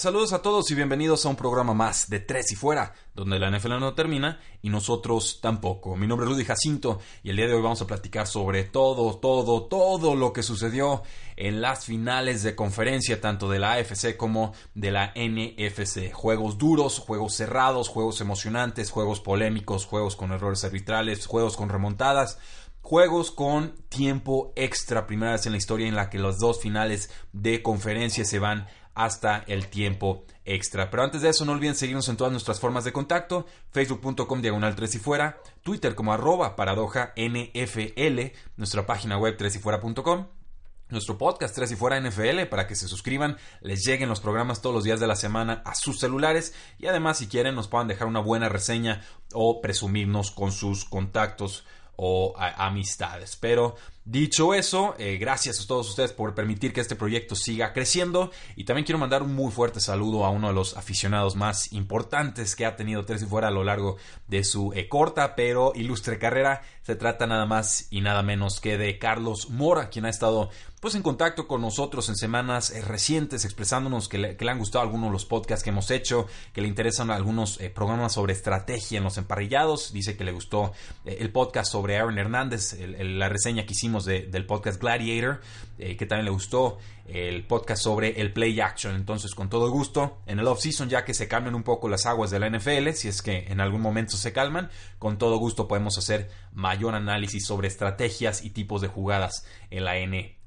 Saludos a todos y bienvenidos a un programa más de Tres y Fuera, donde la NFL no termina y nosotros tampoco. Mi nombre es Rudy Jacinto y el día de hoy vamos a platicar sobre todo, todo, todo lo que sucedió en las finales de conferencia, tanto de la AFC como de la NFC. Juegos duros, juegos cerrados, juegos emocionantes, juegos polémicos, juegos con errores arbitrales, juegos con remontadas. Juegos con tiempo extra, primera vez en la historia en la que las dos finales de conferencia se van hasta el tiempo extra. Pero antes de eso, no olviden seguirnos en todas nuestras formas de contacto, facebook.com diagonal 3 y fuera, twitter como arroba paradoja NFL, nuestra página web 3 y fuera.com, nuestro podcast 3 y fuera NFL para que se suscriban, les lleguen los programas todos los días de la semana a sus celulares y además si quieren nos puedan dejar una buena reseña o presumirnos con sus contactos o amistades. Pero Dicho eso, eh, gracias a todos ustedes por permitir que este proyecto siga creciendo y también quiero mandar un muy fuerte saludo a uno de los aficionados más importantes que ha tenido Tres y Fuera a lo largo de su eh, corta pero ilustre carrera. Se trata nada más y nada menos que de Carlos Mora, quien ha estado pues en contacto con nosotros en semanas eh, recientes, expresándonos que le, han gustado algunos de los podcasts que hemos hecho, que le interesan algunos programas sobre estrategia en los emparrillados. Dice que le gustó el podcast sobre Aaron Hernández, la reseña que hicimos del podcast Gladiator, eh, que también le gustó el podcast sobre el play action. Entonces, con todo gusto, en el off-season, ya que se cambian un poco las aguas de la NFL, si es que en algún momento se calman, con todo gusto podemos hacer mayor análisis sobre estrategias y tipos de jugadas en la NFL.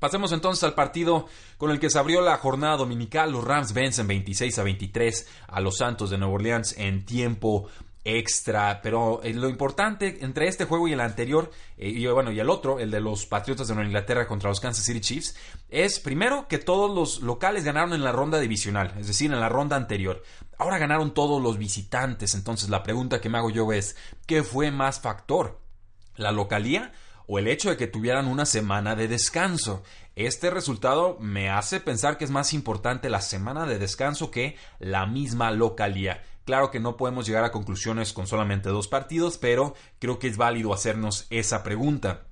Pasemos entonces al partido con el que se abrió la jornada dominical. Los Rams vencen 26 a 23 a los Santos de Nueva Orleans en tiempo extra, pero eh, lo importante entre este juego y el anterior, eh, y bueno, y el otro, el de los Patriotas de Nueva Inglaterra contra los Kansas City Chiefs, es primero que todos los locales ganaron en la ronda divisional, es decir, en la ronda anterior. Ahora ganaron todos los visitantes, entonces la pregunta que me hago yo es, ¿qué fue más factor? ¿La localía? O el hecho de que tuvieran una semana de descanso. Este resultado me hace pensar que es más importante la semana de descanso que la misma localía. Claro que no podemos llegar a conclusiones con solamente dos partidos, pero creo que es válido hacernos esa pregunta.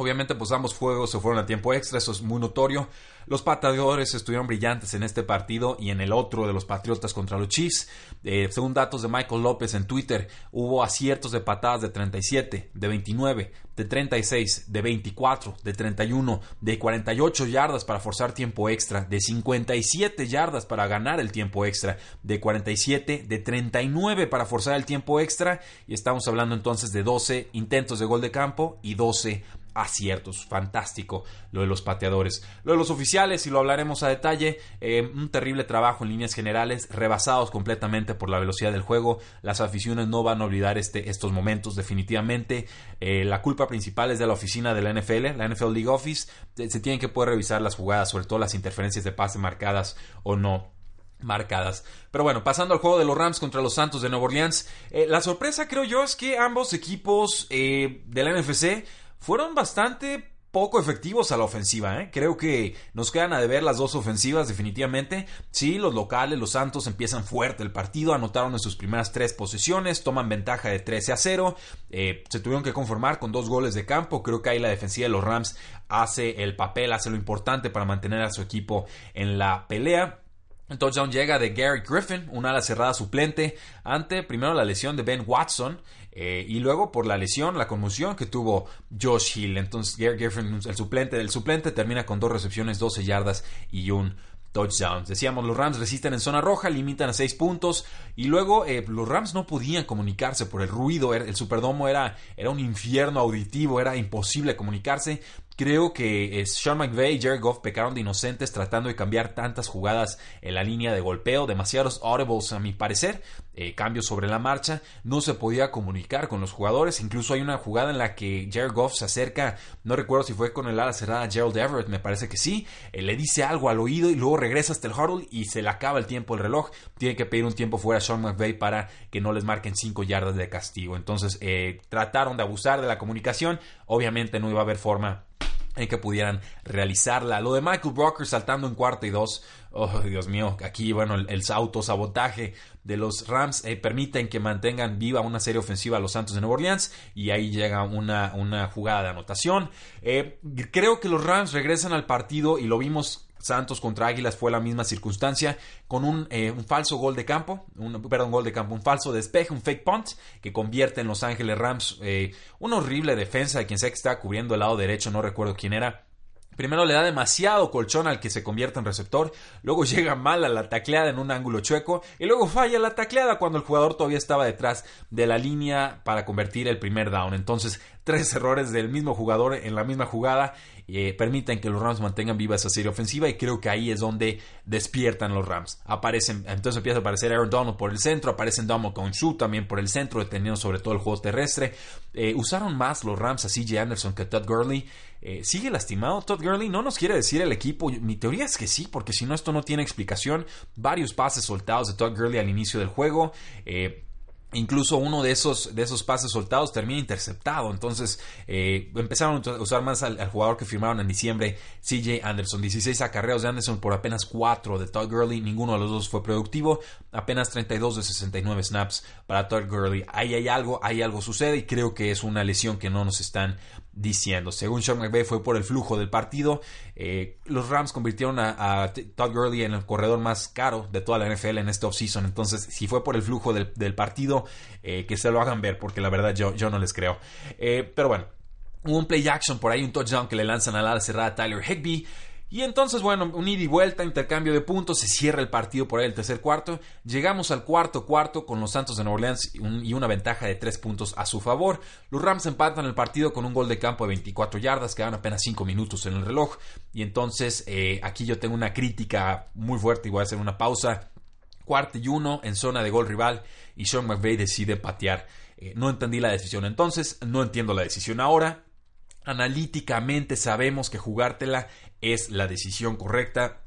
Obviamente, pues ambos juegos se fueron a tiempo extra, eso es muy notorio. Los patadores estuvieron brillantes en este partido y en el otro de los Patriotas contra los Chiefs. Eh, según datos de Michael López en Twitter, hubo aciertos de patadas de 37, de 29, de 36, de 24, de 31, de 48 yardas para forzar tiempo extra, de 57 yardas para ganar el tiempo extra, de 47, de 39 para forzar el tiempo extra y estamos hablando entonces de 12 intentos de gol de campo y 12 aciertos. Fantástico lo de los pateadores. Lo de los oficiales, y lo hablaremos a detalle, eh, un terrible trabajo en líneas generales, rebasados completamente por la velocidad del juego. Las aficiones no van a olvidar este, estos momentos definitivamente. Eh, la culpa principal es de la oficina de la NFL, la NFL League Office. Se tienen que poder revisar las jugadas, sobre todo las interferencias de pase marcadas o no marcadas. Pero bueno, pasando al juego de los Rams contra los Santos de Nueva Orleans, eh, la sorpresa creo yo es que ambos equipos de la NFC fueron bastante poco efectivos a la ofensiva. ¿eh? Creo que nos quedan a deber las dos ofensivas definitivamente. Sí, los locales, los Santos empiezan fuerte el partido, anotaron en sus primeras tres posiciones, toman ventaja de 13 a 0, eh, se tuvieron que conformar con dos goles de campo. Creo que ahí la defensiva de los Rams hace el papel, hace lo importante para mantener a su equipo en la pelea. El touchdown llega de Gary Griffin, una ala cerrada suplente, ante primero la lesión de Ben Watson eh, y luego por la lesión, la conmoción que tuvo Josh Hill. Entonces Gary Griffin, el suplente del suplente, termina con dos recepciones, 12 yardas y un touchdown. Decíamos, los Rams resisten en zona roja, limitan a 6 puntos y luego eh, los Rams no podían comunicarse por el ruido, el Superdomo era, era un infierno auditivo, era imposible comunicarse. Creo que Sean McVay y Jared Goff pecaron de inocentes tratando de cambiar tantas jugadas en la línea de golpeo, demasiados audibles a mi parecer, eh, cambios sobre la marcha, no se podía comunicar con los jugadores, incluso hay una jugada en la que Jared Goff se acerca, no recuerdo si fue con el ala cerrada Gerald Everett, me parece que sí, eh, le dice algo al oído y luego regresa hasta el huddle y se le acaba el tiempo el reloj, tiene que pedir un tiempo fuera a Sean McVay para que no les marquen 5 yardas de castigo, entonces eh, trataron de abusar de la comunicación, obviamente no iba a haber forma en que pudieran realizarla. Lo de Michael Brocker saltando en cuarta y dos, oh Dios mío, aquí bueno, el, el autosabotaje de los Rams eh, permiten que mantengan viva una serie ofensiva a los Santos de Nueva Orleans y ahí llega una, una jugada de anotación. Eh, creo que los Rams regresan al partido y lo vimos Santos contra Águilas fue la misma circunstancia con un, eh, un, falso gol de campo, un, perdón, gol de campo, un falso despeje, un fake punt que convierte en Los Ángeles Rams eh, una horrible defensa de quien sea que está cubriendo el lado derecho, no recuerdo quién era. Primero le da demasiado colchón al que se convierte en receptor, luego llega mal a la tacleada en un ángulo chueco y luego falla la tacleada cuando el jugador todavía estaba detrás de la línea para convertir el primer down. Entonces, tres errores del mismo jugador en la misma jugada eh, permiten que los Rams mantengan viva esa serie ofensiva y creo que ahí es donde despiertan los Rams. Aparecen, entonces empieza a aparecer Aaron Donald por el centro, aparecen Domo Su también por el centro, deteniendo sobre todo el juego terrestre. Eh, usaron más los Rams a CJ Anderson que a Todd Gurley. Eh, ¿Sigue lastimado Todd Gurley? No nos quiere decir el equipo. Mi teoría es que sí, porque si no, esto no tiene explicación. Varios pases soltados de Todd Gurley al inicio del juego. Eh, Incluso uno de esos, de esos pases soltados termina interceptado. Entonces eh, empezaron a usar más al, jugador que firmaron en diciembre, CJ Anderson. 16 acarreos de Anderson por apenas 4 de Todd Gurley. Ninguno de los dos fue productivo. Apenas 32 de 69 snaps para Todd Gurley. Ahí hay algo, ahí algo sucede y creo que es una lesión que no nos están diciendo. Según Sean McVay fue por el flujo del partido. Eh, los Rams convirtieron a, Todd Gurley en el corredor más caro de toda la NFL en este offseason. Entonces, si fue por el flujo del, partido, eh, que se lo hagan ver, porque la verdad yo, yo no les creo. Eh, pero bueno, hubo un play action por ahí, un touchdown que le lanzan a la cerrada a Tyler Higby. Y entonces, bueno, un ida y vuelta, intercambio de puntos, se cierra el partido por ahí el tercer cuarto. Llegamos al cuarto cuarto con los Santos de Nueva Orleans y una ventaja de tres puntos a su favor. Los Rams empatan el partido con un gol de campo de 24 yardas, quedan apenas 5 minutos en el reloj. Y entonces, eh, aquí yo tengo una crítica muy fuerte y voy a hacer una pausa. Cuarto y uno en zona de gol rival y Sean McVay decide patear. Eh, no entendí la decisión entonces, no entiendo la decisión ahora analíticamente sabemos que jugártela es la decisión correcta.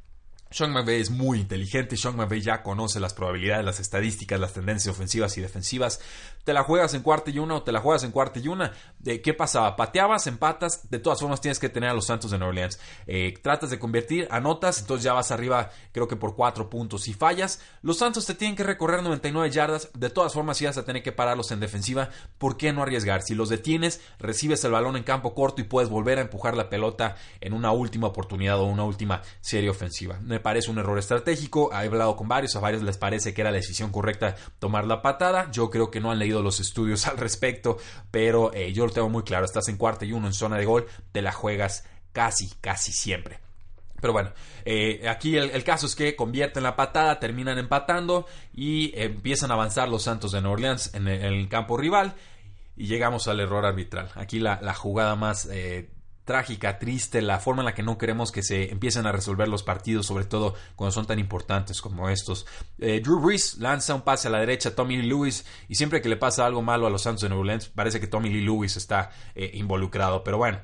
Sean McVay es muy inteligente, Sean McVay ya conoce las probabilidades, las estadísticas, las tendencias ofensivas y defensivas te la juegas en cuarta y una o te la juegas en cuarta y una. ¿De ¿Qué pasaba? Pateabas, empatas, de todas formas tienes que tener a los Santos de Nueva Orleans. Eh, tratas de convertir, anotas, entonces ya vas arriba, creo que por cuatro puntos. Si fallas, los Santos te tienen que recorrer 99 yardas, de todas formas si vas a tener que pararlos en defensiva. ¿Por qué no arriesgar? Si los detienes, recibes el balón en campo corto y puedes volver a empujar la pelota en una última oportunidad o una última serie ofensiva. Me parece un error estratégico, he hablado con varios, a varios les parece que era la decisión correcta tomar la patada. Yo creo que no han leído los estudios al respecto, pero eh, yo lo tengo muy claro, estás en cuarta y uno en zona de gol, te la juegas casi, casi siempre. Pero bueno, eh, aquí el, caso es que convierten la patada, terminan empatando y empiezan a avanzar los Santos de Nueva Orleans en el, campo rival y llegamos al error arbitral. Aquí la, jugada más eh, trágica, triste, la forma en la que no queremos que se empiecen a resolver los partidos, sobre todo cuando son tan importantes como estos. Eh, Drew Brees lanza un pase a la derecha a Tommy Lee Lewis y siempre que le pasa algo malo a los Santos de New Orleans parece que Tommy Lee Lewis está eh, involucrado, pero bueno.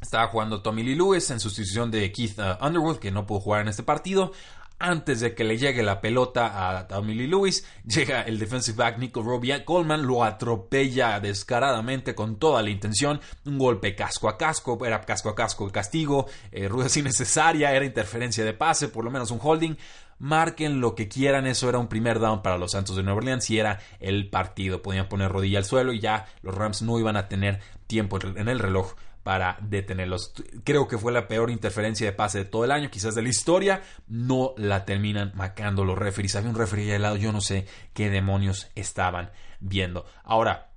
Estaba jugando Tommy Lee Lewis en sustitución de Keith uh, Underwood, que no pudo jugar en este partido antes de que le llegue la pelota a Tommy Lee Lewis, llega el defensive back Nico Robbie Coleman, lo atropella descaradamente con toda la intención, un golpe casco a casco, era casco a casco de castigo, eh, rueda innecesaria, era interferencia de pase, por lo menos un holding. Marquen lo que quieran, eso era un primer down para los Santos de Nueva Orleans y era el partido. Podían poner rodilla al suelo y ya los Rams no iban a tener tiempo en el reloj para detenerlos. Creo que fue la peor interferencia de pase de todo el año, quizás de la historia. No la terminan macando los referees. Había un referee al lado, yo no sé qué demonios estaban viendo. Ahora,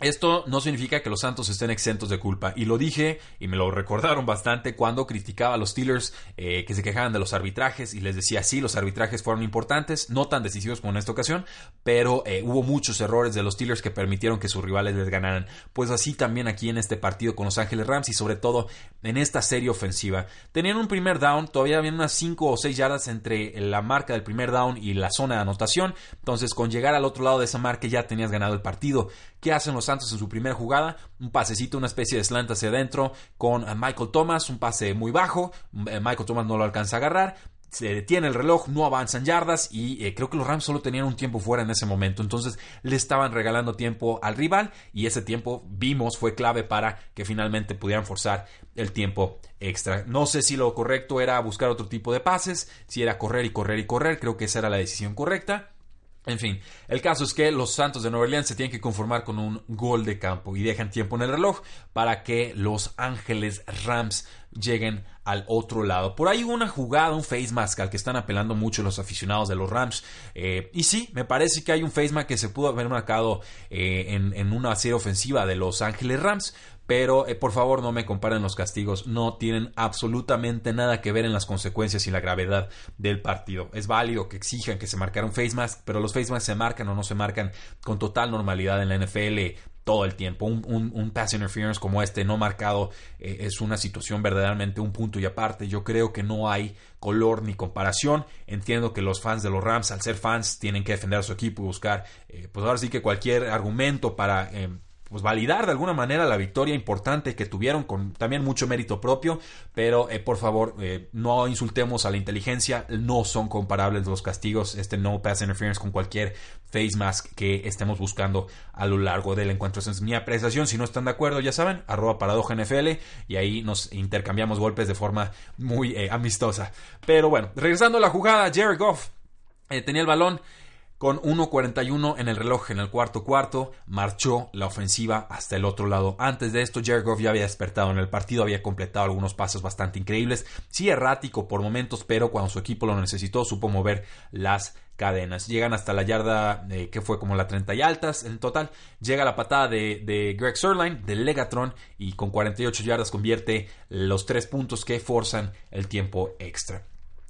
Esto no significa que los Santos estén exentos de culpa. Y lo dije y me lo recordaron bastante cuando criticaba a los Steelers eh, que se quejaban de los arbitrajes y les decía, sí, los arbitrajes fueron importantes, no tan decisivos como en esta ocasión, pero eh, hubo muchos errores de los Steelers que permitieron que sus rivales les ganaran. Pues así también aquí en este partido con Los Ángeles Rams y sobre todo en esta serie ofensiva. Tenían un primer down, todavía había unas 5 o 6 yardas entre la marca del primer down y la zona de anotación. Entonces con llegar al otro lado de esa marca ya tenías ganado el partido. ¿Qué hacen los Santos en su primera jugada? Un pasecito, una especie de slant hacia adentro con eh, Michael Thomas, un pase muy bajo. Eh, Michael Thomas no lo alcanza a agarrar se detiene el reloj, no avanzan yardas y eh, creo que los Rams solo tenían un tiempo fuera en ese momento, entonces le estaban regalando tiempo al rival y ese tiempo vimos fue clave para que finalmente pudieran forzar el tiempo extra. No sé si lo correcto era buscar otro tipo de pases, si era correr y correr y correr, creo que esa era la decisión correcta. En fin, el caso es que los Santos de Nueva Orleans se tienen que conformar con un gol de campo y dejan tiempo en el reloj para que los Ángeles Rams lleguen al otro lado. Por ahí una jugada, un face mask al que están apelando mucho los aficionados de los Rams. Eh, y sí, me parece que hay un face mask que se pudo haber marcado eh, en, en, una serie ofensiva de los Ángeles Rams. Pero eh, por favor no me comparen los castigos, no tienen absolutamente nada que ver en las consecuencias y la gravedad del partido. Es válido que exijan que se marcara un face mask, pero los face masks se marcan o no se marcan con total normalidad en la NFL todo el tiempo. Un, un, pass interference como este no marcado eh, es una situación verdaderamente un punto y aparte. Yo creo que no hay color ni comparación. Entiendo que los fans de los Rams, al ser fans, tienen que defender a su equipo y buscar, eh, pues ahora sí que cualquier argumento para pues validar de alguna manera la victoria importante que tuvieron con también mucho mérito propio, pero eh, por favor eh, no insultemos a la inteligencia, no son comparables los castigos, este no pass interference con cualquier face mask que estemos buscando a lo largo del encuentro. Es mi apreciación, si no están de acuerdo ya saben, arroba paradoja NFL y ahí nos intercambiamos golpes de forma muy eh, amistosa. Pero bueno, regresando a la jugada, Jared Goff tenía el balón con 1.41 en el reloj en el cuarto cuarto, marchó la ofensiva hasta el otro lado. Antes de esto, Jared Goff ya había despertado en el partido, había completado algunos pasos bastante increíbles, sí errático por momentos, pero cuando su equipo lo necesitó, supo mover las cadenas. Llegan hasta la yarda eh, que fue como la 30 y altas en total. Llega la patada de, de Greg Sirline, del Legatron, y con 48 yardas convierte los tres puntos que forzan el tiempo extra.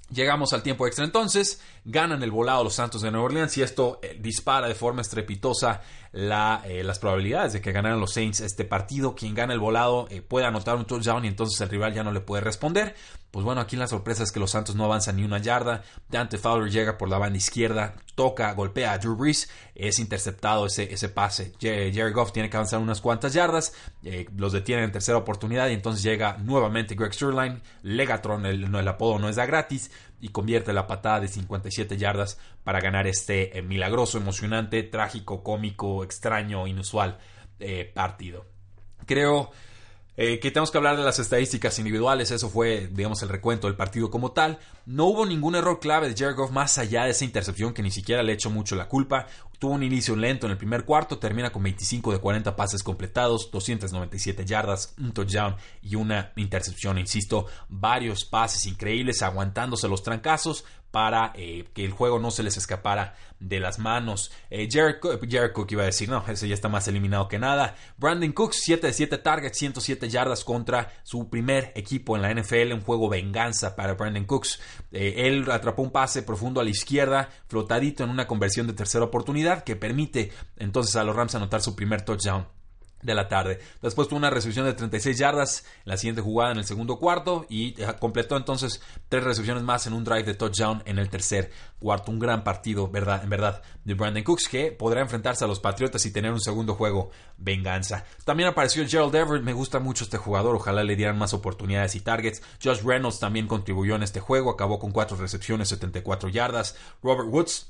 Llegamos al tiempo extra entonces, ganan el volado los Santos de Nueva Orleans y esto eh, dispara de forma estrepitosa eh, las probabilidades de que ganaran los Saints este partido. Quien gana el volado eh, puede anotar un touchdown y entonces el rival ya no le puede responder. Pues bueno, aquí la sorpresa es que los Santos no avanzan ni una yarda. Dante Fowler llega por la banda izquierda, toca, golpea a Drew Brees, es interceptado ese, ese pase. Jerry Goff tiene que avanzar unas cuantas yardas, los detienen en tercera oportunidad y entonces llega nuevamente Greg Sturline. Legatron, el, el apodo no es da gratis y convierte la patada de 57 yardas para ganar este eh, milagroso, emocionante, trágico, cómico, extraño, inusual eh, partido. Creo eh, que tenemos que hablar de las estadísticas individuales, eso fue, digamos, el recuento del partido como tal. No hubo ningún error clave de Jared más allá de esa intercepción que ni siquiera le echó mucho la culpa. Tuvo un inicio lento en el primer cuarto, termina con 25 de 40 pases completados, 297 yardas, un touchdown y una intercepción. Insisto, varios pases increíbles, aguantándose los trancazos, para eh, que el juego no se les escapara de las manos. Eh, Jared, Cook iba a decir, no, ese ya está más eliminado que nada. Brandon Cooks, 7 de 7 targets, 107 yardas contra su primer equipo en la NFL, un juego venganza para Brandon Cooks. Eh, él atrapó un pase profundo a la izquierda, flotadito en una conversión de tercera oportunidad que permite entonces a los Rams anotar su primer touchdown de la tarde. Después tuvo una recepción de 36 yardas en la siguiente jugada en el segundo cuarto y eh, completó entonces tres recepciones más en un drive de touchdown en el tercer cuarto. Un gran partido, verdad, en verdad, de Brandon Cooks que podrá enfrentarse a los Patriotas y tener un segundo juego venganza. También apareció Gerald Everett, me gusta mucho este jugador, ojalá le dieran más oportunidades y targets. Josh Reynolds también contribuyó en este juego, acabó con cuatro recepciones, 74 yardas. Robert Woods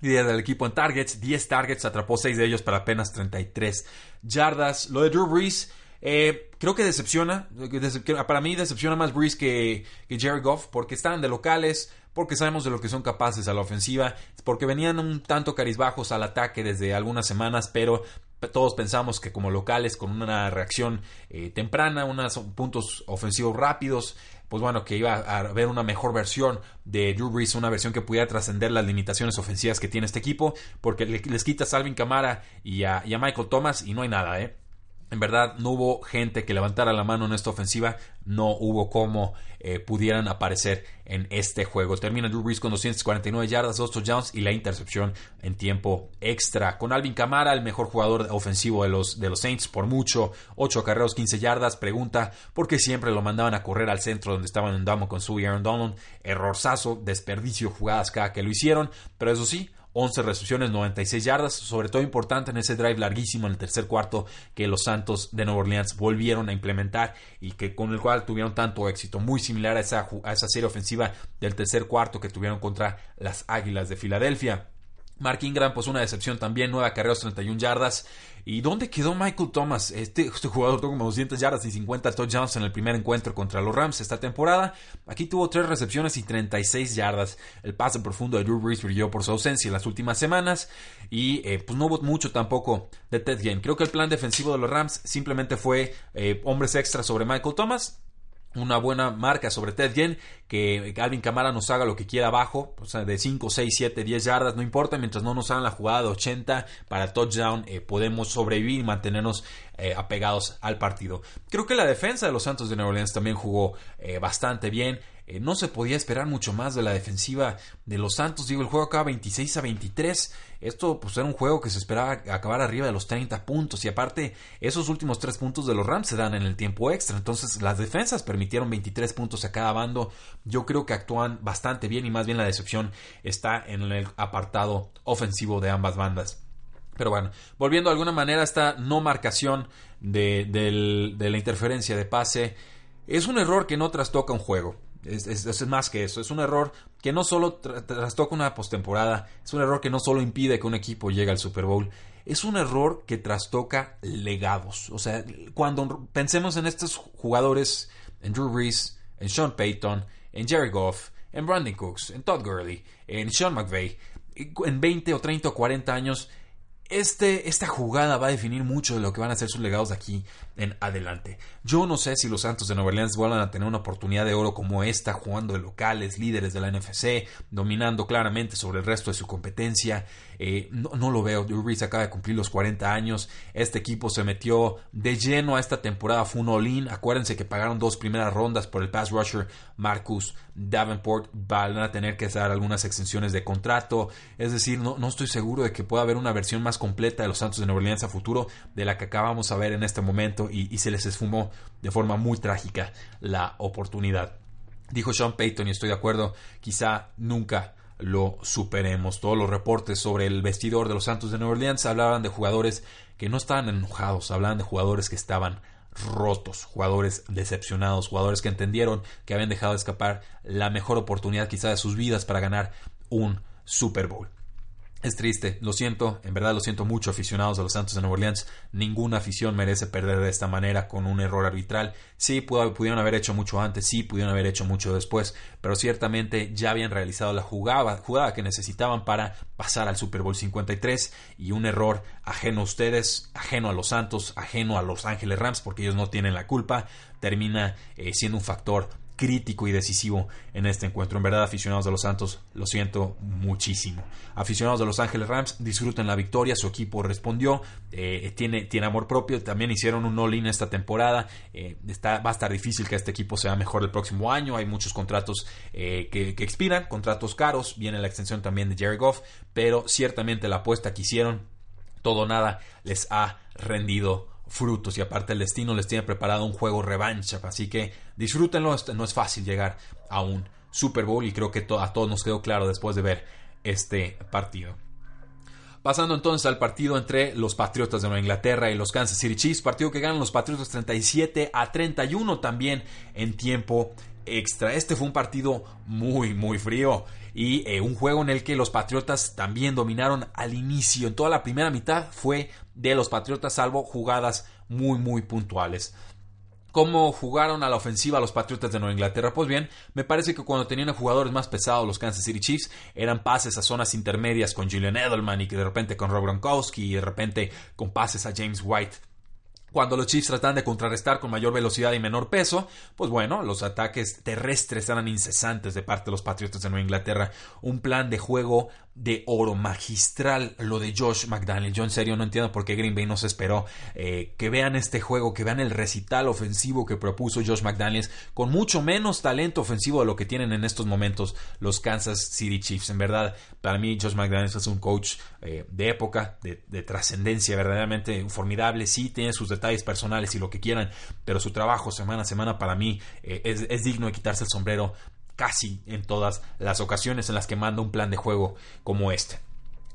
líder del equipo en targets, 10 targets, atrapó 6 de ellos para apenas 33 yardas. Lo de Drew Brees, eh, creo que decepciona, para mí decepciona más Brees que, Jared Goff, porque estaban de locales, porque sabemos de lo que son capaces a la ofensiva, porque venían un tanto carizbajos al ataque desde algunas semanas, pero todos pensamos que como locales, con una reacción eh, temprana, unos puntos ofensivos rápidos, pues bueno, que iba a haber una mejor versión de Drew Brees, una versión que pudiera trascender las limitaciones ofensivas que tiene este equipo, porque les quita a Salvin Camara y a, y a Michael Thomas y no hay nada, ¿eh? En verdad, no hubo gente que levantara la mano en esta ofensiva, no hubo cómo eh, pudieran aparecer en este juego. Termina Drew Brees con 249 yardas, 2 touchdowns y la intercepción en tiempo extra. Con Alvin Kamara, el mejor jugador ofensivo de los, de los Saints por mucho, 8 carreros, 15 yardas. Pregunta por qué siempre lo mandaban a correr al centro donde estaban en Damo con su Aaron Donald. Errorzazo, desperdicio jugadas cada que lo hicieron, pero eso sí, 11 recepciones, 96 yardas, sobre todo importante en ese drive larguísimo en el tercer cuarto que los Santos de Nueva Orleans volvieron a implementar y que con el cual tuvieron tanto éxito, muy similar a esa, a esa serie ofensiva del tercer cuarto que tuvieron contra las Águilas de Filadelfia. Mark Ingram, pues una decepción también, 9 carreras, 31 yardas. ¿Y dónde quedó Michael Thomas? Este, este, jugador tuvo como 200 yardas y 50 touchdowns en el primer encuentro contra los Rams esta temporada. Aquí tuvo 3 recepciones y 36 yardas. El pase profundo de Drew Brees brilló por su ausencia en las últimas semanas. Y eh, pues no hubo mucho tampoco de Ted Ginn. Creo que el plan defensivo de los Rams simplemente fue eh, hombres extras sobre Michael Thomas una buena marca sobre Ted Ginn, que Alvin Camara nos haga lo que quiera abajo, o sea, de 5, 6, 7, 10 yardas, no importa, mientras no nos hagan la jugada de 80 para touchdown, eh, podemos sobrevivir y mantenernos eh, apegados al partido. Creo que la defensa de los Santos de Nueva Orleans también jugó eh, bastante bien. Eh, no se podía esperar mucho más de la defensiva de los Santos. Digo, el juego acaba 26 a 23. Esto pues era un juego que se esperaba acabar arriba de los 30 puntos. Y aparte, esos últimos 3 puntos de los Rams se dan en el tiempo extra. Entonces, las defensas permitieron 23 puntos a cada bando. Yo creo que actúan bastante bien y más bien la decepción está en el apartado ofensivo de ambas bandas. Pero bueno, volviendo de alguna manera a esta no marcación de, de la interferencia de pase, es un error que no trastoca un juego. Es, más que eso. Es un error que no solo trastoca una postemporada, es un error que no solo impide que un equipo llegue al Super Bowl, es un error que trastoca legados. O sea, cuando pensemos en estos jugadores, en Drew Brees, en Sean Payton, en Jerry Goff, en Brandon Cooks, en Todd Gurley, en Sean McVay, en 20 o 30 o 40 años, este, esta jugada va a definir mucho de lo que van a ser sus legados de aquí en adelante. Yo no sé si los Santos de Nueva Orleans vuelvan a tener una oportunidad de oro como esta, jugando de locales, líderes de la NFC, dominando claramente sobre el resto de su competencia. Eh, no, lo veo. Drew Brees acaba de cumplir los 40 años. Este equipo se metió de lleno a esta temporada. Fue un all-in. Acuérdense que pagaron dos primeras rondas por el pass rusher Marcus Davenport. Van a tener que dar algunas extensiones de contrato. Es decir, no, no estoy seguro de que pueda haber una versión más completa de los Santos de Nueva Orleans a futuro de la que acabamos a ver en este momento y, y se les esfumó de forma muy trágica la oportunidad. Dijo Sean Payton y estoy de acuerdo, quizá nunca lo superemos. Todos los reportes sobre el vestidor de los Santos de Nueva Orleans hablaban de jugadores que no estaban enojados, hablaban de jugadores que estaban rotos, jugadores decepcionados, jugadores que entendieron que habían dejado de escapar la mejor oportunidad quizá de sus vidas para ganar un Super Bowl. Es triste, lo siento, en verdad lo siento mucho, aficionados a los Santos de Nueva Orleans. Ninguna afición merece perder de esta manera con un error arbitral. Sí, pudieron haber hecho mucho antes, sí, pudieron haber hecho mucho después, pero ciertamente ya habían realizado la jugada, jugada que necesitaban para pasar al Super Bowl 53 y un error ajeno a ustedes, ajeno a los Santos, ajeno a Los Ángeles Rams, porque ellos no tienen la culpa, termina eh, siendo un factor crítico y decisivo en este encuentro. En verdad, aficionados de los Santos, lo siento muchísimo. Aficionados de Los Ángeles Rams, disfruten la victoria. Su equipo respondió, eh, tiene, tiene amor propio. También hicieron un all-in esta temporada. Eh, está, va a estar difícil que este equipo sea mejor el próximo año. Hay muchos contratos eh, que, que expiran, contratos caros. Viene la extensión también de Jerry Goff, pero ciertamente la apuesta que hicieron, todo nada, les ha rendido frutos y aparte el destino les tiene preparado un juego revancha, así que disfrútenlo, no es fácil llegar a un Super Bowl y creo que a todos nos quedó claro después de ver este partido. Pasando entonces al partido entre los Patriotas de Nueva Inglaterra y los Kansas City Chiefs, partido que ganan los Patriotas 37 a 31 también en tiempo extra. Este fue un partido muy, muy frío y eh, un juego en el que los Patriotas también dominaron al inicio. En toda la primera mitad fue de los Patriotas, salvo jugadas muy, muy puntuales. ¿Cómo jugaron a la ofensiva los Patriotas de Nueva Inglaterra? Pues bien, me parece que cuando tenían jugadores más pesados los Kansas City Chiefs, eran pases a zonas intermedias con Julian Edelman y que de repente con Rob Gronkowski y de repente con pases a James White cuando los Chiefs tratan de contrarrestar con mayor velocidad y menor peso, pues bueno, los ataques terrestres eran incesantes de parte de los Patriotas de Nueva Inglaterra. Un plan de juego de oro magistral lo de Josh McDaniel. Yo en serio no entiendo por qué Green Bay no se esperó. Eh, que vean este juego, que vean el recital ofensivo que propuso Josh McDaniels con mucho menos talento ofensivo de lo que tienen en estos momentos los Kansas City Chiefs. En verdad, para mí Josh McDaniels es un coach eh, de época, de, trascendencia, verdaderamente formidable. Sí, tiene sus detalles personales y lo que quieran, pero su trabajo semana a semana para mí eh, es, es digno de quitarse el sombrero casi en todas las ocasiones en las que manda un plan de juego como este.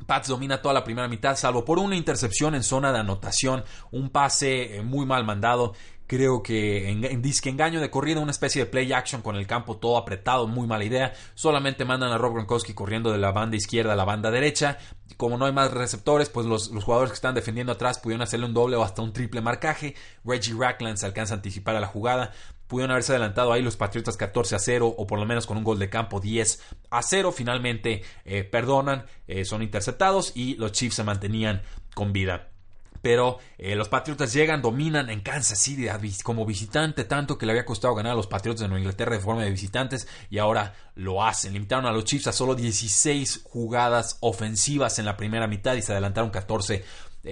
Pats domina toda la primera mitad, salvo por una intercepción en zona de anotación, un pase eh, muy mal mandado. Creo que en, disque engaño de corrida, una especie de play action con el campo todo apretado, muy mala idea. Solamente mandan a Rob Gronkowski corriendo de la banda izquierda a la banda derecha. Como no hay más receptores, pues los, los jugadores que están defendiendo atrás pudieron hacerle un doble o hasta un triple marcaje. Reggie Rackland se alcanza a anticipar a la jugada pudieron haberse adelantado ahí los Patriotas 14 a 0 o por lo menos con un gol de campo 10 a 0. Finalmente eh, perdonan, eh, son interceptados y los Chiefs se mantenían con vida pero eh, los Patriotas llegan, dominan en Kansas City como visitante, tanto que le había costado ganar a los Patriotas de Nueva Inglaterra de forma de visitantes y ahora lo hacen. Limitaron a los Chiefs a solo 16 jugadas ofensivas en la primera mitad y se adelantaron 14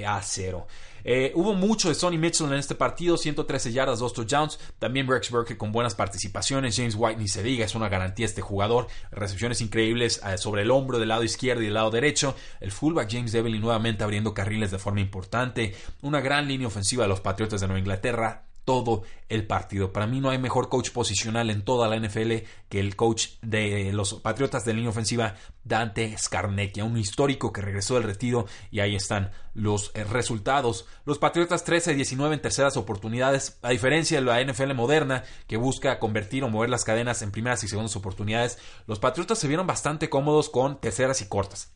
a 0. Eh, hubo mucho de Sonny Mitchell en este partido, 113 yardas, 2 touchdowns. También Rex Burke con buenas participaciones. James White ni se diga, es una garantía este jugador. Recepciones increíbles eh, sobre el hombro del lado izquierdo y del lado derecho. El fullback James Devlin nuevamente abriendo carriles de forma importante. Una gran línea ofensiva de los Patriotas de Nueva Inglaterra todo el partido. Para mí no hay mejor coach posicional en toda la NFL que el coach de los Patriotas de línea ofensiva, Dante Scarnecchia, un histórico que regresó del retiro y ahí están los eh, resultados. Los Patriotas 13-19 en terceras oportunidades, a diferencia de la NFL moderna que busca convertir o mover las cadenas en primeras y segundas oportunidades, los Patriotas se vieron bastante cómodos con terceras y cortas.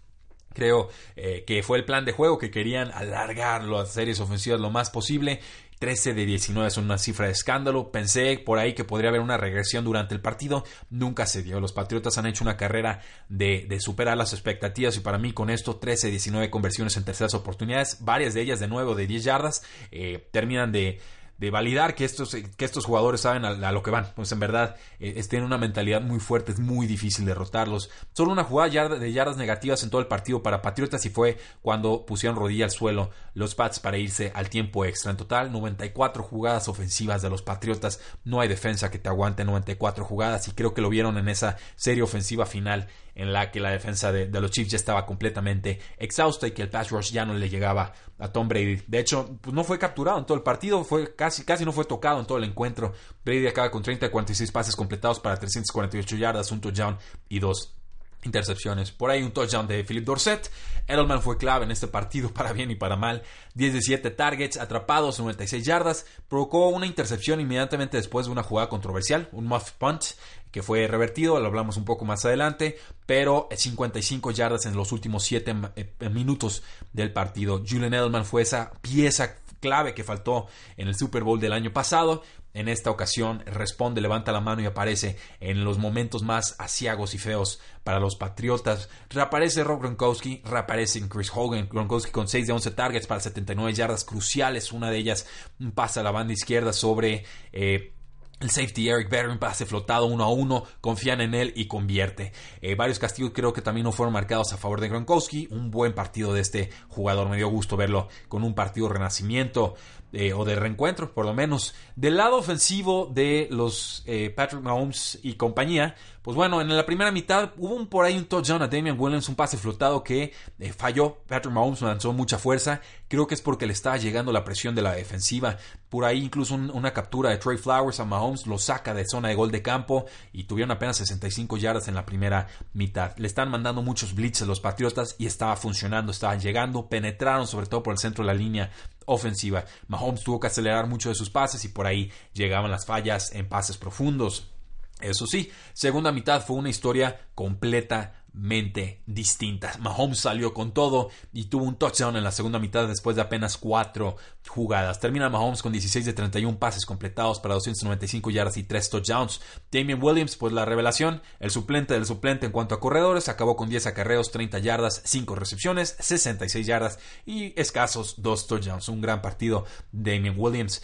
Creo eh, que fue el plan de juego que querían alargar las series ofensivas lo más posible 13 de 19 es una cifra de escándalo. Pensé por ahí que podría haber una regresión durante el partido. Nunca se dio. Los Patriotas han hecho una carrera de, superar las expectativas y para mí con esto 13 de 19 conversiones en terceras oportunidades, varias de ellas de nuevo de 10 yardas, eh, terminan de de validar que estos, que estos jugadores saben a, lo que van. Pues en verdad, eh, tienen una mentalidad muy fuerte, es muy difícil derrotarlos. Solo una jugada de yardas negativas en todo el partido para Patriotas y fue cuando pusieron rodilla al suelo los Pats para irse al tiempo extra. En total, 94 jugadas ofensivas de los Patriotas. No hay defensa que te aguante 94 jugadas y creo que lo vieron en esa serie ofensiva final en la que la defensa de, los Chiefs ya estaba completamente exhausta y que el pass rush ya no le llegaba a Tom Brady. De hecho, pues no fue capturado en todo el partido, fue casi, casi no fue tocado en todo el encuentro. Brady acaba con 30 46 pases completados para 348 yardas, un touchdown y dos intercepciones. Por ahí un touchdown de Philip Dorset. Edelman fue clave en este partido para bien y para mal. 10 de 7 targets, atrapados, 96 yardas. Provocó una intercepción inmediatamente después de una jugada controversial, un muff punt que fue revertido, lo hablamos un poco más adelante, pero 55 yardas en los últimos 7 eh, minutos del partido. Julian Edelman fue esa pieza clave que faltó en el Super Bowl del año pasado. En esta ocasión responde, levanta la mano y aparece en los momentos más asiagos y feos para los Patriotas. Reaparece Rob Gronkowski, reaparece Chris Hogan. Gronkowski con 6 de 11 targets para 79 yardas cruciales. Una de ellas pasa a la banda izquierda sobre eh, el safety Eric Berry pase flotado uno a uno, confían en él y convierte. Eh, varios castigos creo que también no fueron marcados a favor de Gronkowski. Un buen partido de este jugador, me dio gusto verlo con un partido renacimiento. Eh, o de reencuentro, por lo menos. Del lado ofensivo de los eh, Patrick Mahomes y compañía, pues bueno, en la primera mitad hubo un, por ahí un touchdown a Damian Williams, un pase flotado que eh, falló. Patrick Mahomes lanzó mucha fuerza. Creo que es porque le estaba llegando la presión de la defensiva. Por ahí incluso una captura de Trey Flowers a Mahomes lo saca de zona de gol de campo y tuvieron apenas 65 yardas en la primera mitad. Le están mandando muchos blitzes los Patriotas y estaba funcionando, estaban llegando, penetraron sobre todo por el centro de la línea ofensiva. Mahomes tuvo que acelerar mucho de sus pases y por ahí llegaban las fallas en pases profundos. Eso sí, segunda mitad fue una historia completa mente distinta. Mahomes salió con todo y tuvo un touchdown en la segunda mitad después de apenas cuatro jugadas. Termina Mahomes con 16 de 31 pases completados para 295 yardas y 3 touchdowns. Damien Williams, pues la revelación, el suplente del suplente en cuanto a corredores, acabó con 10 acarreos, 30 yardas, 5 recepciones, 66 yardas y escasos 2 touchdowns. Un gran partido Damien Williams.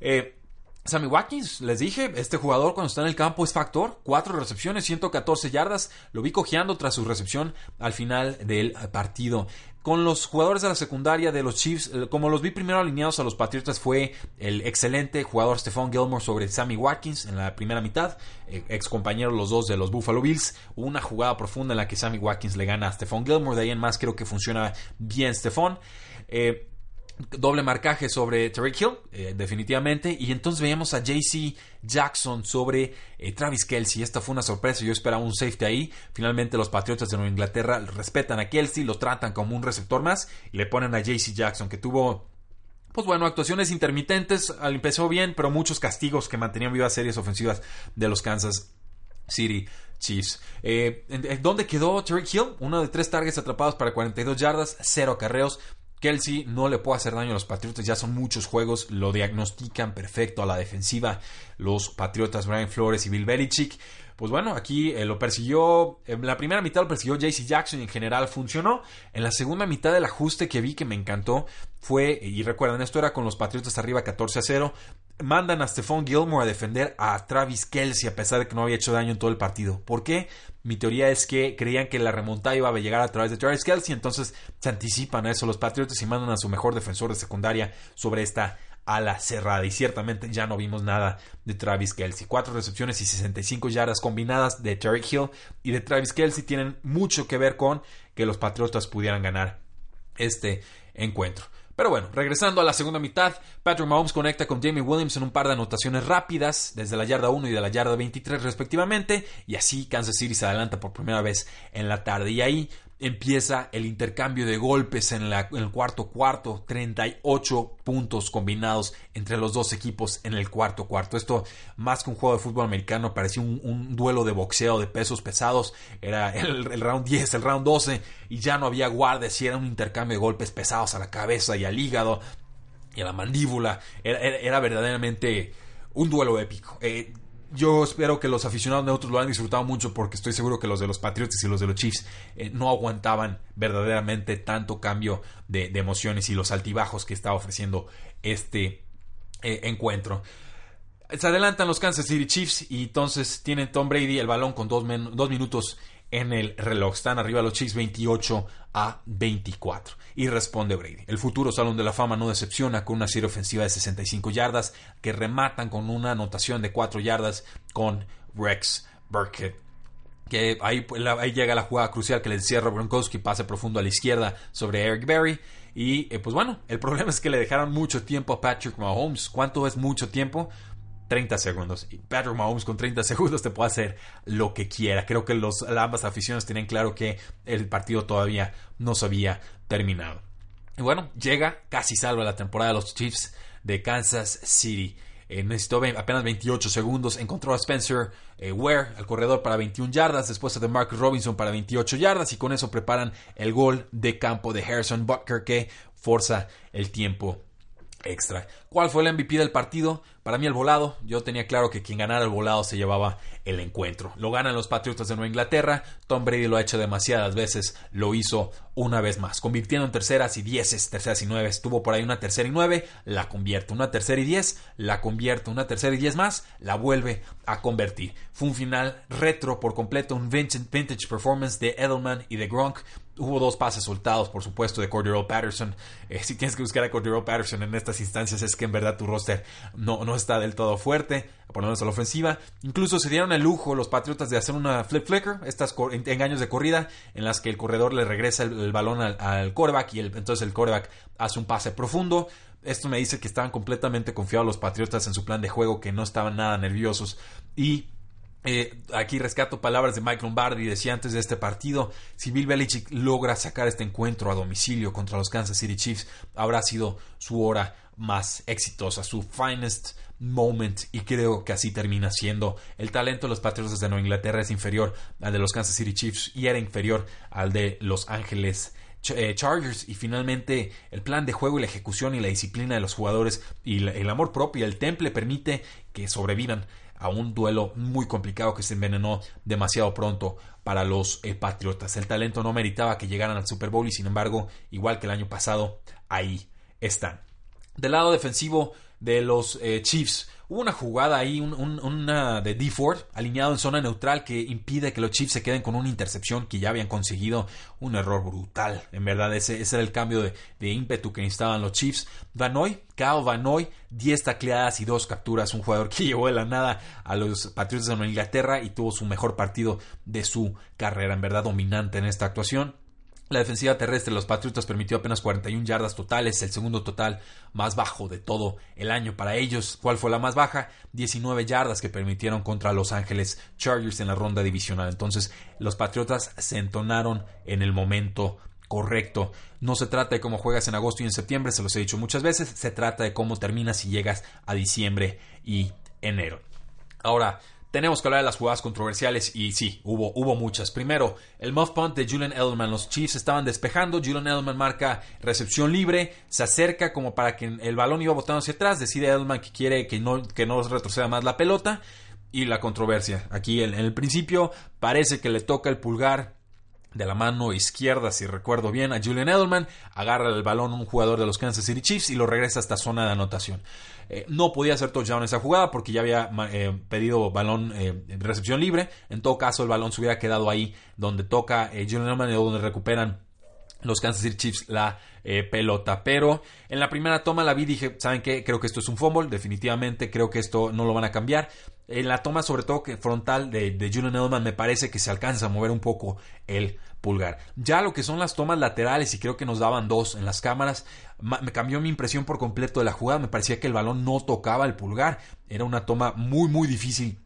Eh, Sammy Watkins, les dije, este jugador cuando está en el campo es factor. Cuatro recepciones, 114 yardas. Lo vi cojeando tras su recepción al final del partido. Con los jugadores de la secundaria de los Chiefs, eh, como los vi primero alineados a los Patriotas, fue el excelente jugador Stephon Gilmore sobre Sammy Watkins en la primera mitad. Eh, ex compañeros los dos de los Buffalo Bills. Una jugada profunda en la que Sammy Watkins le gana a Stephon Gilmore. De ahí en más creo que funciona bien Stephon. Eh, doble marcaje sobre Tariq Hill, eh, definitivamente. Y entonces veíamos a JC Jackson sobre eh, Travis Kelsey. Esta fue una sorpresa. Yo esperaba un safety ahí. Finalmente, los Patriotas de Nueva Inglaterra respetan a Kelsey, lo tratan como un receptor más y le ponen a JC Jackson, que tuvo. Pues bueno, actuaciones intermitentes, empezó bien, pero muchos castigos que mantenían vivas series ofensivas de los Kansas City Chiefs. Eh, ¿Dónde quedó Tariq Hill? Uno de tres targets atrapados para 42 yardas, cero acarreos. Kelsey no le puede hacer daño a los Patriotas, ya son muchos juegos, lo diagnostican perfecto a la defensiva los Patriotas Brian Flores y Bill Belichick. Pues bueno, aquí eh, lo persiguió, en la primera mitad lo persiguió JC Jackson y en general funcionó. En la segunda mitad del ajuste que vi que me encantó fue, y recuerden, esto era con los Patriotas arriba 14 a 0, mandan a Stephon Gilmore a defender a Travis Kelsey a pesar de que no había hecho daño en todo el partido. ¿Por qué? Mi teoría es que creían que la remontada iba a llegar a través de Travis Kelsey, entonces se anticipan a eso los Patriotas y mandan a su mejor defensor de secundaria sobre esta ala cerrada. Y ciertamente ya no vimos nada de Travis Kelsey. Cuatro recepciones y 65 yardas combinadas de Terry Hill y de Travis Kelsey tienen mucho que ver con que los Patriotas pudieran ganar este encuentro. Pero bueno, regresando a la segunda mitad, Patrick Mahomes conecta con Jamie Williams en un par de anotaciones rápidas, desde la yarda 1 y de la yarda 23 respectivamente, y así Kansas City se adelanta por primera vez en la tarde. Y ahí empieza el intercambio de golpes en, el cuarto cuarto, 38 puntos combinados entre los dos equipos en el cuarto cuarto. Esto, más que un juego de fútbol americano, parecía un, duelo de boxeo de pesos pesados. Era el, round 10, el round 12, y ya no había guardias, y era un intercambio de golpes pesados a la cabeza y al hígado y a la mandíbula. Era, verdaderamente un duelo épico. Eh, yo espero que los aficionados neutros lo hayan disfrutado mucho porque estoy seguro que los de los Patriots y los de los Chiefs eh, no aguantaban verdaderamente tanto cambio de, emociones y los altibajos que estaba ofreciendo este eh, encuentro. Se adelantan los Kansas City Chiefs y entonces tienen Tom Brady el balón con dos minutos en el reloj. Están arriba los Chiefs 28 a 24. Y responde Brady. El futuro Salón de la Fama no decepciona con una serie ofensiva de 65 yardas que rematan con una anotación de 4 yardas con Rex Burkhead. Que ahí, ahí llega la jugada crucial que le encierra Gronkowski, pase profundo a la izquierda sobre Eric Berry. Y eh, pues bueno, el problema es que le dejaron mucho tiempo a Patrick Mahomes. ¿Cuánto es mucho tiempo? 30 segundos. Y Patrick Mahomes con 30 segundos te puede hacer lo que quiera. Creo que los, ambas aficiones tienen claro que el partido todavía no se había terminado. Y bueno, llega casi salva la temporada de los Chiefs de Kansas City. Eh, necesitó apenas 28 segundos. Encontró a Spencer eh, Ware, el corredor, para 21 yardas. Después a Marcus Robinson para 28 yardas. Y con eso preparan el gol de campo de Harrison Butker que forza el tiempo extra. ¿Cuál fue el MVP del partido? Para mí el volado. Yo tenía claro que quien ganara el volado se llevaba el encuentro. Lo ganan los Patriotas de Nueva Inglaterra. Tom Brady lo ha hecho demasiadas veces. Lo hizo una vez más. Convirtiendo en terceras y dieces, terceras y nueve. Estuvo por ahí una tercera y nueve. La convierte. Una tercera y diez. La convierte. Una tercera y diez más. La vuelve a convertir. Fue un final retro por completo. Un vintage performance de Edelman y de Gronk. Hubo dos pases soltados, por supuesto, de Cordero Patterson. Eh, si tienes que buscar a Cordero Patterson en estas instancias, es que en verdad tu roster no, no está del todo fuerte, lo menos a la ofensiva. Incluso se dieron el lujo los Patriotas de hacer una flip flicker, estas engaños de corrida, en las que el corredor le regresa el, balón al, al, y entonces el quarterback hace un pase profundo. Esto me dice que estaban completamente confiados los Patriotas en su plan de juego, que no estaban nada nerviosos. Y eh, aquí rescato palabras de Mike Lombardi, decía antes de este partido, si Bill Belichick logra sacar este encuentro a domicilio contra los Kansas City Chiefs, habrá sido su hora más exitosa, su finest moment y creo que así termina siendo. El talento de los Patriotas de Nueva Inglaterra es inferior al de los Kansas City Chiefs y era inferior al de Los Ángeles eh, Chargers y finalmente el plan de juego y la ejecución y la disciplina de los jugadores y el amor propio y el temple permite que sobrevivan a un duelo muy complicado que se envenenó demasiado pronto para los eh, Patriotas. El talento no meritaba que llegaran al Super Bowl y sin embargo, igual que el año pasado, ahí están. Del lado defensivo de los eh, Chiefs, Hubo una jugada ahí, una de D Ford, alineado en zona neutral, que impide que los Chiefs se queden con una intercepción que ya habían conseguido. Un error brutal. En verdad, ese, era el cambio de, ímpetu que necesitaban los Chiefs. Vanoy, Kyle Vanoy, 10 tacleadas y 2 capturas. Un jugador que llevó de la nada a los Patriots de Inglaterra y tuvo su mejor partido de su carrera. En verdad, dominante en esta actuación. La defensiva terrestre de los Patriotas permitió apenas 41 yardas totales, el segundo total más bajo de todo el año para ellos. ¿Cuál fue la más baja? 19 yardas que permitieron contra Los Ángeles Chargers en la ronda divisional. Entonces, los Patriotas se entonaron en el momento correcto. No se trata de cómo juegas en agosto y en septiembre, se los he dicho muchas veces, se trata de cómo terminas y llegas a diciembre y enero. Ahora, tenemos que hablar de las jugadas controversiales y sí, hubo, hubo muchas. Primero, el muff punt de Julian Edelman. Los Chiefs estaban despejando. Julian Edelman marca recepción libre. Se acerca como para que el balón iba botando hacia atrás. Decide Edelman que quiere que no, que no retroceda más la pelota. Y la controversia. Aquí en el principio parece que le toca el pulgar de la mano izquierda, si recuerdo bien, a Julian Edelman, agarra el balón un jugador de los Kansas City Chiefs y lo regresa a esta zona de anotación. Eh, no podía hacer touchdown esa jugada porque ya había eh, pedido balón eh, recepción libre. En todo caso, el balón se hubiera quedado ahí donde toca Julian Edelman donde recuperan los Kansas City Chiefs la pelota. Pero en la primera toma la vi dije, ¿saben qué? Creo que esto es un fumble, definitivamente creo que esto no lo van a cambiar. En la toma, sobre todo que frontal de, de Julian me parece que se alcanza a mover un poco el pulgar. Ya lo que son las tomas laterales, y creo que nos daban dos en las cámaras, me cambió mi impresión por completo de la jugada. Me parecía que el balón no tocaba el pulgar. Era una toma muy, muy difícil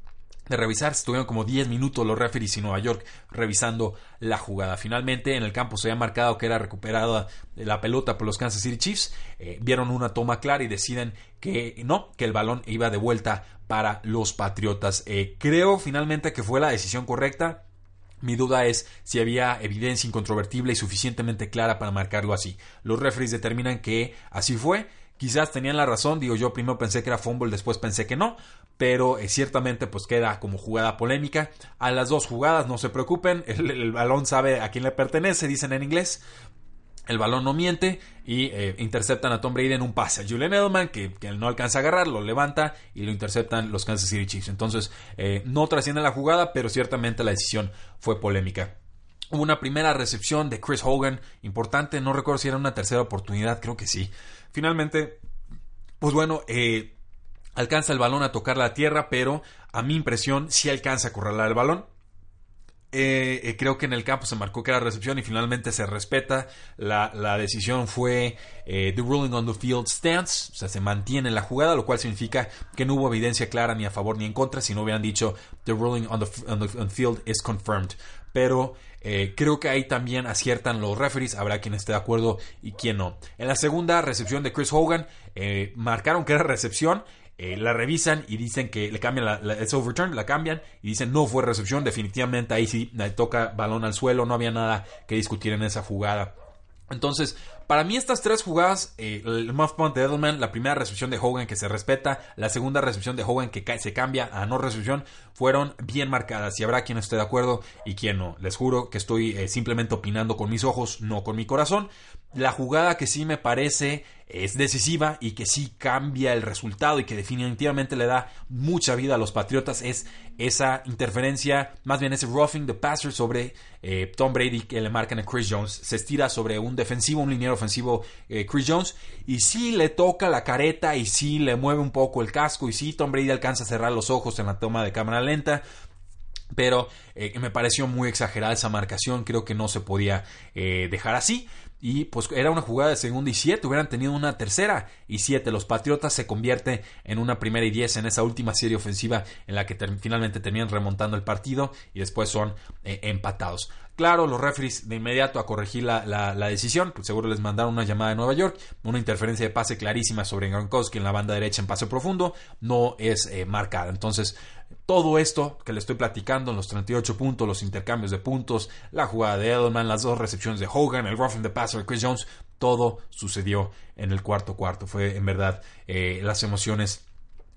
de revisar. Estuvieron como 10 minutos los referees en Nueva York revisando la jugada. Finalmente en el campo se había marcado que era recuperada la pelota por los Kansas City Chiefs. Eh, vieron una toma clara y deciden que no, que el balón iba de vuelta para los Patriotas. Eh, creo finalmente que fue la decisión correcta. Mi duda es si había evidencia incontrovertible y suficientemente clara para marcarlo así. Los referees determinan que así fue Quizás tenían la razón, digo yo primero pensé que era fumble, después pensé que no, pero eh, ciertamente pues queda como jugada polémica. A las dos jugadas no se preocupen, el, balón sabe a quién le pertenece, dicen en inglés. El balón no miente y eh, interceptan a Tom Brady en un pase a Julian Edelman que, no alcanza a agarrar, lo levanta y lo interceptan los Kansas City Chiefs. Entonces eh, no trasciende la jugada, pero ciertamente la decisión fue polémica. Hubo una primera recepción de Chris Hogan, importante, no recuerdo si era una tercera oportunidad, creo que sí. Finalmente, pues bueno, eh, alcanza el balón a tocar la tierra, pero a mi impresión sí alcanza a corralar el balón. Eh, eh, creo que en el campo se marcó que era recepción y finalmente se respeta. La, decisión fue the ruling on the field stance, o sea, se mantiene la jugada, lo cual significa que no hubo evidencia clara ni a favor ni en contra, si no hubieran dicho the ruling on the field is confirmed. Pero eh, creo que ahí también aciertan los referees, habrá quien esté de acuerdo y quien no. En la segunda recepción de Chris Hogan, eh, marcaron que era recepción, eh, la revisan y dicen que le cambian la, es overturn, la cambian y dicen no fue recepción, definitivamente ahí sí toca balón al suelo, no había nada que discutir en esa jugada. Entonces, para mí estas tres jugadas, eh, el muff punt de Edelman, la primera recepción de Hogan que se respeta, la segunda recepción de Hogan que se cambia a no recepción, fueron bien marcadas y habrá quien esté de acuerdo y quien no. Les juro que estoy eh, simplemente opinando con mis ojos, no con mi corazón. La jugada que sí me parece es decisiva y que sí cambia el resultado y que definitivamente le da mucha vida a los Patriotas es esa interferencia, más bien ese roughing the passer sobre eh, Tom Brady que le marcan a Chris Jones. Se estira sobre un defensivo, un liniero ofensivo eh, Chris Jones y sí le toca la careta y sí le mueve un poco el casco y sí Tom Brady alcanza a cerrar los ojos en la toma de cámara lenta pero eh, me pareció muy exagerada esa marcación, creo que no se podía dejar así. Y pues era una jugada de segunda y siete, hubieran tenido una tercera y siete. Los Patriotas se convierte en una primera y diez en esa última serie ofensiva en la que finalmente terminan remontando el partido y después son eh, empatados. Claro, los referees de inmediato a corregir la, la, decisión, pues seguro les mandaron una llamada de Nueva York, una interferencia de pase clarísima sobre Gronkowski en la banda derecha en pase profundo, no es marcada. Entonces, todo esto que le estoy platicando, los 38 puntos, los intercambios de puntos, la jugada de Edelman, las dos recepciones de Hogan, el roughing the passer de Chris Jones, todo sucedió en el cuarto cuarto. Fue en verdad eh, las emociones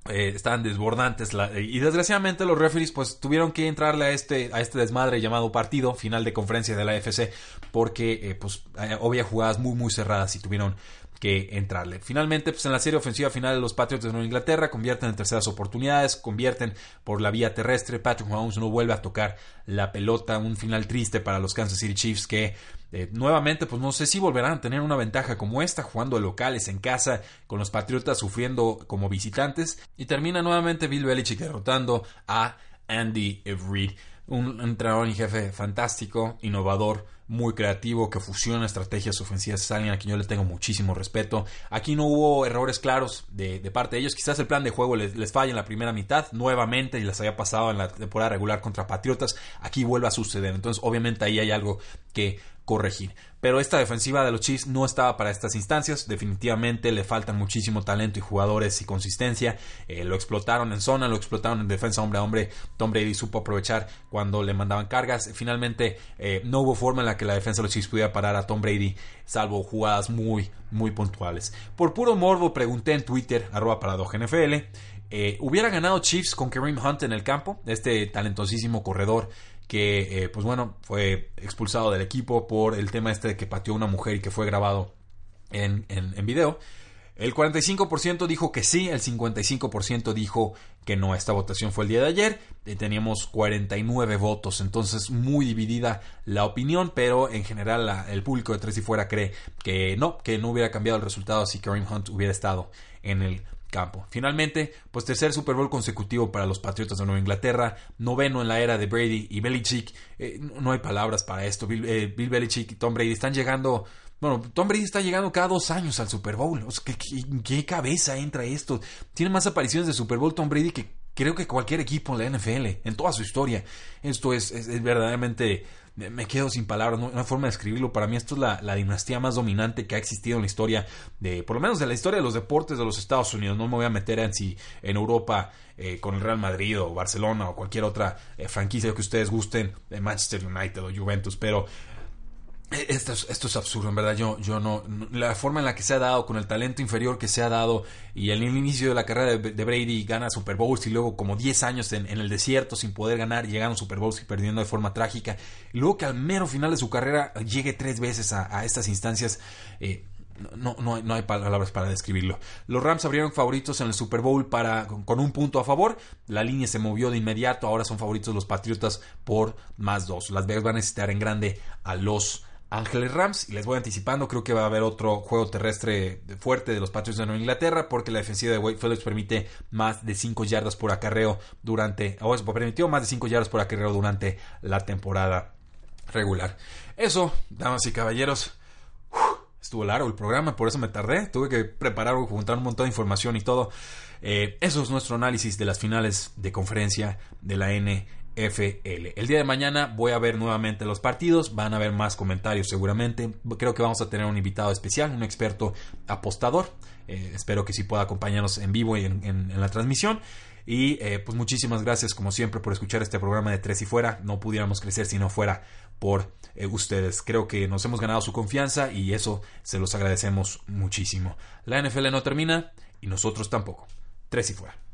eh, estaban desbordantes y desgraciadamente los referees pues tuvieron que entrarle a este a este desmadre llamado partido final de conferencia de la FC porque eh, pues había jugadas muy muy cerradas y tuvieron que entrarle. Finalmente, pues en la serie ofensiva final los Patriots de Nueva Inglaterra convierten en terceras oportunidades, convierten por la vía terrestre, Patrick Mahomes no vuelve a tocar la pelota, un final triste para los Kansas City Chiefs que eh, nuevamente pues no sé si volverán a tener una ventaja como esta jugando locales en casa con los Patriotas sufriendo como visitantes. Y termina nuevamente Bill Belichick derrotando a Andy Reid un entrenador y jefe fantástico, innovador, muy creativo, que fusiona estrategias ofensivas. Es alguien a quien yo le tengo muchísimo respeto. Aquí no hubo errores claros de, parte de ellos. Quizás el plan de juego les, les falla en la primera mitad, nuevamente, y les había pasado en la temporada regular contra Patriotas. Aquí vuelve a suceder. Entonces, obviamente, ahí hay algo que corregir. Pero esta defensiva de los Chiefs no estaba para estas instancias. Definitivamente le faltan muchísimo talento y jugadores y consistencia. Eh, lo explotaron en zona, lo explotaron en defensa hombre a hombre. Tom Brady supo aprovechar cuando le mandaban cargas. Finalmente eh, no hubo forma en la que la defensa de los Chiefs pudiera parar a Tom Brady, salvo jugadas muy, muy puntuales. Por puro morbo pregunté en Twitter, arroba eh, ¿hubiera ganado Chiefs con Kareem Hunt en el campo? Este talentosísimo corredor que eh, pues bueno, fue expulsado del equipo por el tema este de que pateó una mujer y que fue grabado en, en, video. El 45% dijo que sí, el 55% dijo que no. Esta votación fue el día de ayer. Eh, teníamos 49 votos, entonces muy dividida la opinión, pero en general el público de Tres y Fuera cree que no, que no hubiera cambiado el resultado si Kareem Hunt hubiera estado en el campo. Finalmente, pues tercer Super Bowl consecutivo para los Patriotas de Nueva Inglaterra, noveno en la era de Brady y Belichick. Eh, no hay palabras para esto. Bill, eh, Bill, Belichick y Tom Brady están llegando. Bueno, Tom Brady está llegando cada dos años al Super Bowl. ¿qué, qué cabeza entra esto? Tiene más apariciones de Super Bowl Tom Brady que creo que cualquier equipo en la NFL, en toda su historia. Esto es, es, verdaderamente, me quedo sin palabras, no, hay forma de escribirlo. Para mí esto es la, dinastía más dominante que ha existido en la historia, de, por lo menos de la historia de los deportes de los Estados Unidos. No me voy a meter en si en Europa eh, con el Real Madrid o Barcelona o cualquier otra eh, franquicia que ustedes gusten, de Manchester United o Juventus, pero eh, esto es, esto es, absurdo, en verdad. Yo, yo no, La forma en la que se ha dado, con el talento inferior que se ha dado, y el inicio de la carrera de, Brady gana Super Bowls y luego como 10 años en, el desierto sin poder ganar, llegando Super Bowls y perdiendo de forma trágica. Y luego que al mero final de su carrera llegue tres veces a, estas instancias. Eh, no, no, no, hay palabras para describirlo. Los Rams abrieron favoritos en el Super Bowl para, con, un punto a favor. La línea se movió de inmediato. Ahora son favoritos los Patriotas por más dos. Las Vegas van a necesitar en grande a los Ángeles Rams. Y les voy anticipando, creo que va a haber otro juego terrestre fuerte de los Patriots de Nueva Inglaterra, porque la defensiva de Wade Phillips permite más de 5 yardas por acarreo durante, o permitió más de 5 yardas por acarreo durante la temporada regular. Eso, damas y caballeros, estuvo largo el programa, por eso me tardé. Tuve que preparar juntar un montón de información y todo. Eh, eso es nuestro análisis de las finales de conferencia de la N FL. El día de mañana voy a ver nuevamente los partidos, van a haber más comentarios seguramente. Creo que vamos a tener un invitado especial, un experto apostador. Eh, espero que sí pueda acompañarnos en vivo y en, la transmisión. Y eh, pues muchísimas gracias como siempre por escuchar este programa de Tres y Fuera. No pudiéramos crecer si no fuera por eh, ustedes. Creo que nos hemos ganado su confianza y eso se los agradecemos muchísimo. La NFL no termina y nosotros tampoco. Tres y Fuera.